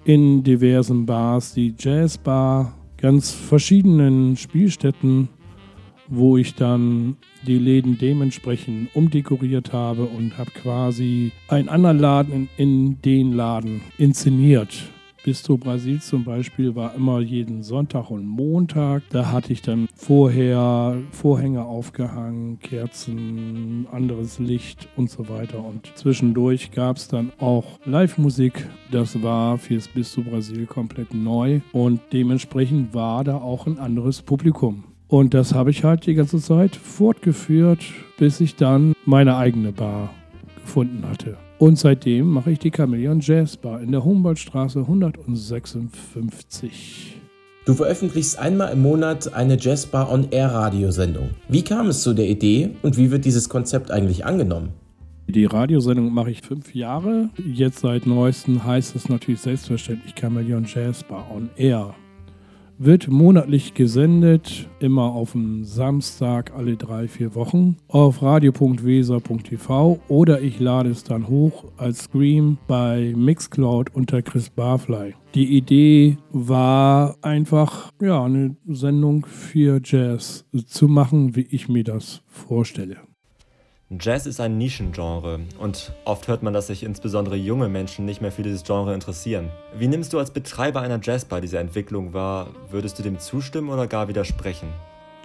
in diversen Bars, die Jazzbar, ganz verschiedenen Spielstätten wo ich dann die Läden dementsprechend umdekoriert habe und habe quasi einen anderen Laden in, in den Laden inszeniert. Bistro Brasil zum Beispiel war immer jeden Sonntag und Montag. Da hatte ich dann vorher Vorhänge aufgehangen, Kerzen, anderes Licht und so weiter. Und zwischendurch gab es dann auch Live-Musik. Das war fürs Bistro Brasil komplett neu und dementsprechend war da auch ein anderes Publikum. Und das habe ich halt die ganze Zeit fortgeführt, bis ich dann meine eigene Bar gefunden hatte. Und seitdem mache ich die Chameleon Jazz Bar in der Humboldtstraße 156. Du veröffentlichst einmal im Monat eine Jazzbar on Air Radiosendung. Wie kam es zu der Idee und wie wird dieses Konzept eigentlich angenommen? Die Radiosendung mache ich fünf Jahre. Jetzt seit neuestem heißt es natürlich selbstverständlich Chameleon Jazz Bar on Air wird monatlich gesendet, immer auf dem Samstag alle drei, vier Wochen auf radio.weser.tv oder ich lade es dann hoch als Stream bei Mixcloud unter Chris Barfly. Die Idee war einfach, ja, eine Sendung für Jazz zu machen, wie ich mir das vorstelle. Jazz ist ein Nischengenre und oft hört man, dass sich insbesondere junge Menschen nicht mehr für dieses Genre interessieren. Wie nimmst du als Betreiber einer Jazzbar diese Entwicklung wahr? Würdest du dem zustimmen oder gar widersprechen?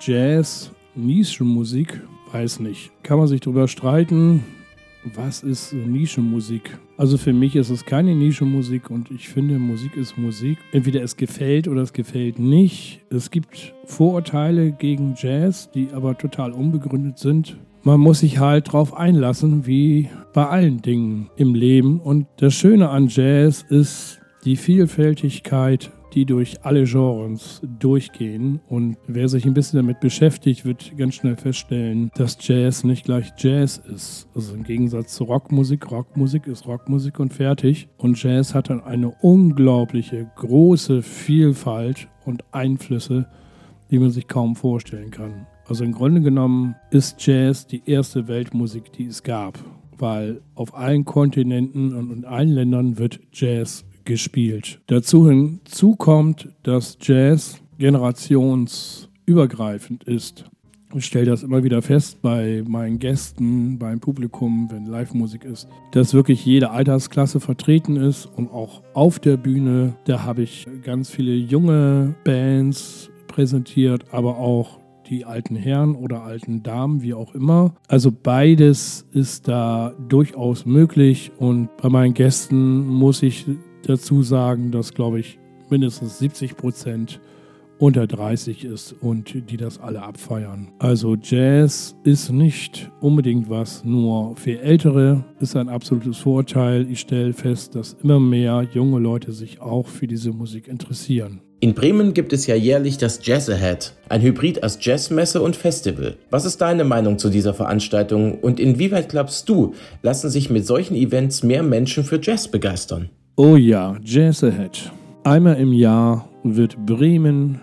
Jazz, Nischenmusik, weiß nicht. Kann man sich darüber streiten. was ist Nischenmusik? Also für mich ist es keine Nischenmusik und ich finde, Musik ist Musik. Entweder es gefällt oder es gefällt nicht. Es gibt Vorurteile gegen Jazz, die aber total unbegründet sind. Man muss sich halt drauf einlassen, wie bei allen Dingen im Leben. Und das Schöne an Jazz ist die Vielfältigkeit die durch alle Genres durchgehen. Und wer sich ein bisschen damit beschäftigt, wird ganz schnell feststellen, dass Jazz nicht gleich Jazz ist. Also im Gegensatz zu Rockmusik. Rockmusik ist Rockmusik und fertig. Und Jazz hat dann eine unglaubliche große Vielfalt und Einflüsse, die man sich kaum vorstellen kann. Also im Grunde genommen ist Jazz die erste Weltmusik, die es gab weil auf allen Kontinenten und in allen Ländern wird Jazz gespielt. Dazu hinzu kommt, dass Jazz generationsübergreifend ist. Ich stelle das immer wieder fest bei meinen Gästen, beim Publikum, wenn Live-Musik ist, dass wirklich jede Altersklasse vertreten ist und auch auf der Bühne. Da habe ich ganz viele junge Bands präsentiert, aber auch die alten Herren oder alten Damen, wie auch immer. Also beides ist da durchaus möglich und bei meinen Gästen muss ich dazu sagen, dass, glaube ich, mindestens 70 Prozent unter 30 ist und die das alle abfeiern. Also Jazz ist nicht unbedingt was nur für Ältere, ist ein absolutes Vorteil. Ich stelle fest, dass immer mehr junge Leute sich auch für diese Musik interessieren. In Bremen gibt es ja jährlich das Jazz Ahead, ein Hybrid aus Jazzmesse und Festival. Was ist deine Meinung zu dieser Veranstaltung und inwieweit glaubst du, lassen sich mit solchen Events mehr Menschen für Jazz begeistern? Oh ja, Jazz Ahead. Einmal im Jahr wird Bremen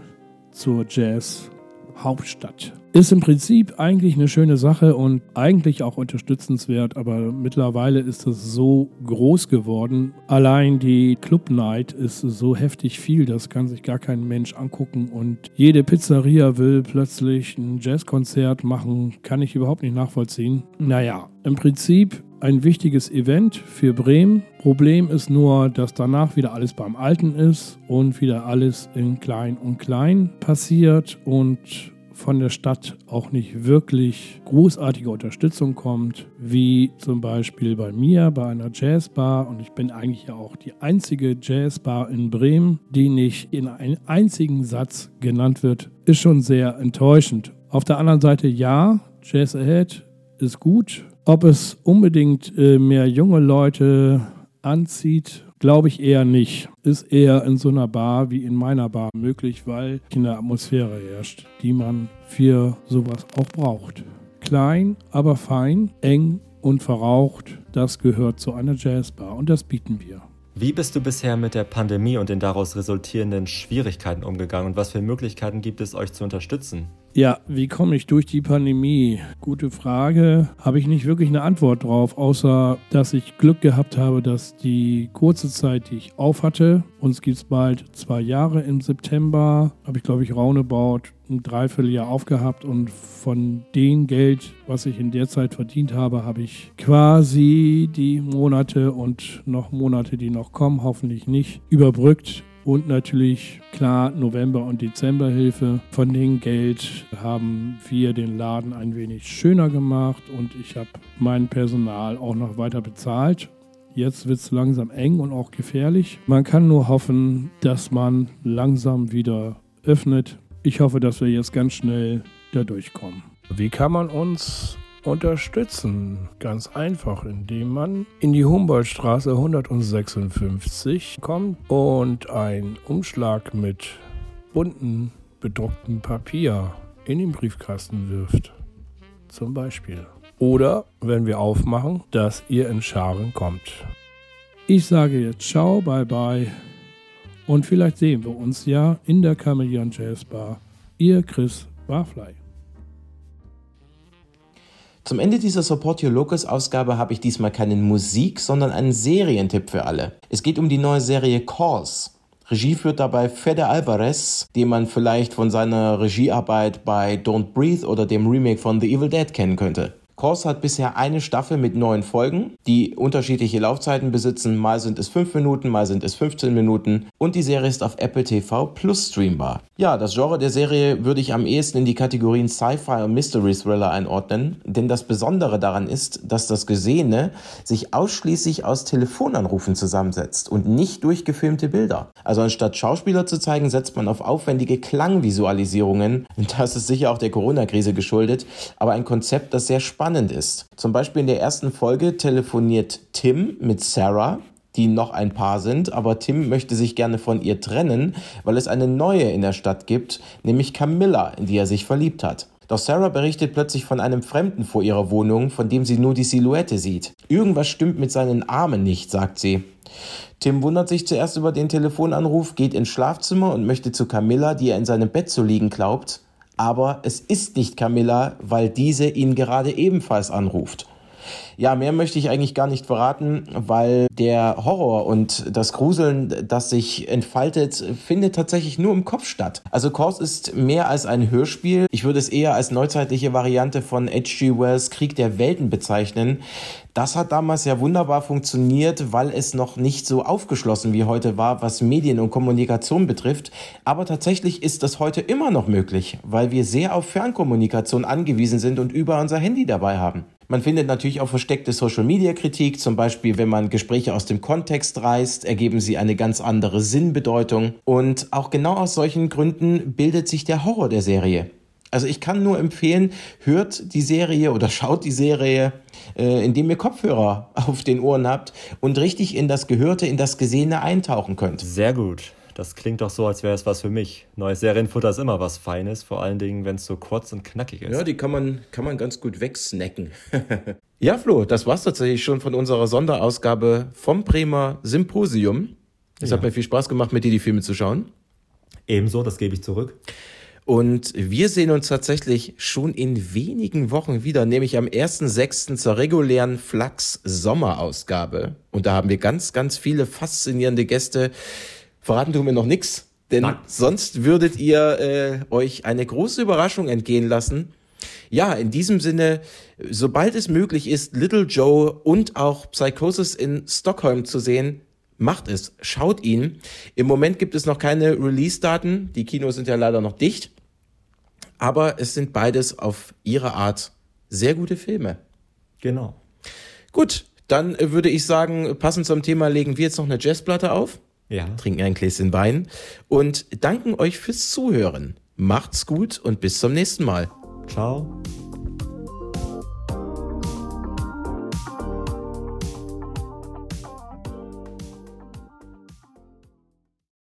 zur Jazz-Hauptstadt. Ist im Prinzip eigentlich eine schöne Sache und eigentlich auch unterstützenswert, aber mittlerweile ist es so groß geworden. Allein die Club Night ist so heftig viel, das kann sich gar kein Mensch angucken und jede Pizzeria will plötzlich ein Jazzkonzert machen, kann ich überhaupt nicht nachvollziehen. Naja, im Prinzip ein wichtiges Event für Bremen. Problem ist nur, dass danach wieder alles beim Alten ist und wieder alles in klein und klein passiert und von der Stadt auch nicht wirklich großartige Unterstützung kommt, wie zum Beispiel bei mir bei einer Jazzbar. Und ich bin eigentlich ja auch die einzige Jazzbar in Bremen, die nicht in einem einzigen Satz genannt wird, ist schon sehr enttäuschend. Auf der anderen Seite ja, Jazz Ahead ist gut, ob es unbedingt äh, mehr junge Leute anzieht, glaube ich eher nicht. Ist eher in so einer Bar wie in meiner Bar möglich, weil eine Atmosphäre herrscht, die man für sowas auch braucht. Klein, aber fein, eng und verraucht, das gehört zu einer Jazzbar und das bieten wir. Wie bist du bisher mit der Pandemie und den daraus resultierenden Schwierigkeiten umgegangen und was für Möglichkeiten gibt es, euch zu unterstützen? Ja, wie komme ich durch die Pandemie? Gute Frage. Habe ich nicht wirklich eine Antwort drauf, außer dass ich Glück gehabt habe, dass die kurze Zeit, die ich auf hatte, uns gibt es bald zwei Jahre im September, habe ich glaube ich roundabout ein Dreivierteljahr aufgehabt und von dem Geld, was ich in der Zeit verdient habe, habe ich quasi die Monate und noch Monate, die noch kommen, hoffentlich nicht, überbrückt und natürlich klar November- und Dezemberhilfe. Von dem Geld haben wir den Laden ein wenig schöner gemacht und ich habe mein Personal auch noch weiter bezahlt. Jetzt wird es langsam eng und auch gefährlich. Man kann nur hoffen, dass man langsam wieder öffnet. Ich hoffe, dass wir jetzt ganz schnell da durchkommen. Wie kann man uns unterstützen. Ganz einfach, indem man in die Humboldtstraße 156 kommt und einen Umschlag mit bunten bedrucktem Papier in den Briefkasten wirft. Zum Beispiel. Oder wenn wir aufmachen, dass ihr in Scharen kommt. Ich sage jetzt ciao, bye bye und vielleicht sehen wir uns ja in der Chameleon Jazz Bar. Ihr Chris Barfly. Zum Ende dieser Support Your Locus Ausgabe habe ich diesmal keinen Musik, sondern einen Serientipp für alle. Es geht um die neue Serie Cause. Regie führt dabei Fede Alvarez, den man vielleicht von seiner Regiearbeit bei Don't Breathe oder dem Remake von The Evil Dead kennen könnte. Kors hat bisher eine Staffel mit neun Folgen, die unterschiedliche Laufzeiten besitzen. Mal sind es fünf Minuten, mal sind es 15 Minuten. Und die Serie ist auf Apple TV Plus streambar. Ja, das Genre der Serie würde ich am ehesten in die Kategorien Sci-Fi und Mystery Thriller einordnen. Denn das Besondere daran ist, dass das Gesehene sich ausschließlich aus Telefonanrufen zusammensetzt und nicht durch gefilmte Bilder. Also anstatt Schauspieler zu zeigen, setzt man auf aufwendige Klangvisualisierungen. Das ist sicher auch der Corona-Krise geschuldet, aber ein Konzept, das sehr spannend ist. Zum Beispiel in der ersten Folge telefoniert Tim mit Sarah, die noch ein Paar sind, aber Tim möchte sich gerne von ihr trennen, weil es eine neue in der Stadt gibt, nämlich Camilla, in die er sich verliebt hat. Doch Sarah berichtet plötzlich von einem Fremden vor ihrer Wohnung, von dem sie nur die Silhouette sieht. Irgendwas stimmt mit seinen Armen nicht, sagt sie. Tim wundert sich zuerst über den Telefonanruf, geht ins Schlafzimmer und möchte zu Camilla, die er in seinem Bett zu liegen glaubt. Aber es ist nicht Camilla, weil diese ihn gerade ebenfalls anruft. Ja, mehr möchte ich eigentlich gar nicht verraten, weil der Horror und das Gruseln, das sich entfaltet, findet tatsächlich nur im Kopf statt. Also Kors ist mehr als ein Hörspiel. Ich würde es eher als neuzeitliche Variante von H.G. Wells Krieg der Welten bezeichnen. Das hat damals ja wunderbar funktioniert, weil es noch nicht so aufgeschlossen wie heute war, was Medien und Kommunikation betrifft. Aber tatsächlich ist das heute immer noch möglich, weil wir sehr auf Fernkommunikation angewiesen sind und über unser Handy dabei haben. Man findet natürlich auch versteckte Social-Media-Kritik, zum Beispiel wenn man Gespräche aus dem Kontext reißt, ergeben sie eine ganz andere Sinnbedeutung. Und auch genau aus solchen Gründen bildet sich der Horror der Serie. Also ich kann nur empfehlen, hört die Serie oder schaut die Serie, äh, indem ihr Kopfhörer auf den Ohren habt und richtig in das Gehörte, in das Gesehene eintauchen könnt. Sehr gut. Das klingt doch so, als wäre es was für mich. Neues Serienfutter ist immer was Feines, vor allen Dingen, wenn es so kurz und knackig ist. Ja, die kann man, kann man ganz gut wegsnacken. ja, Flo, das war's tatsächlich schon von unserer Sonderausgabe vom Bremer Symposium. Es ja. hat mir viel Spaß gemacht, mit dir die Filme zu schauen. Ebenso, das gebe ich zurück. Und wir sehen uns tatsächlich schon in wenigen Wochen wieder, nämlich am 1.6. zur regulären Flachs Sommerausgabe. Und da haben wir ganz, ganz viele faszinierende Gäste, Verraten tun wir noch nichts, denn Nein. sonst würdet ihr äh, euch eine große Überraschung entgehen lassen. Ja, in diesem Sinne, sobald es möglich ist, Little Joe und auch Psychosis in Stockholm zu sehen, macht es, schaut ihn. Im Moment gibt es noch keine Release-Daten, die Kinos sind ja leider noch dicht, aber es sind beides auf ihre Art sehr gute Filme. Genau. Gut, dann würde ich sagen, passend zum Thema legen wir jetzt noch eine Jazzplatte auf ja. trinken ein Gläschen Wein und danken euch fürs Zuhören. Macht's gut und bis zum nächsten Mal. Ciao.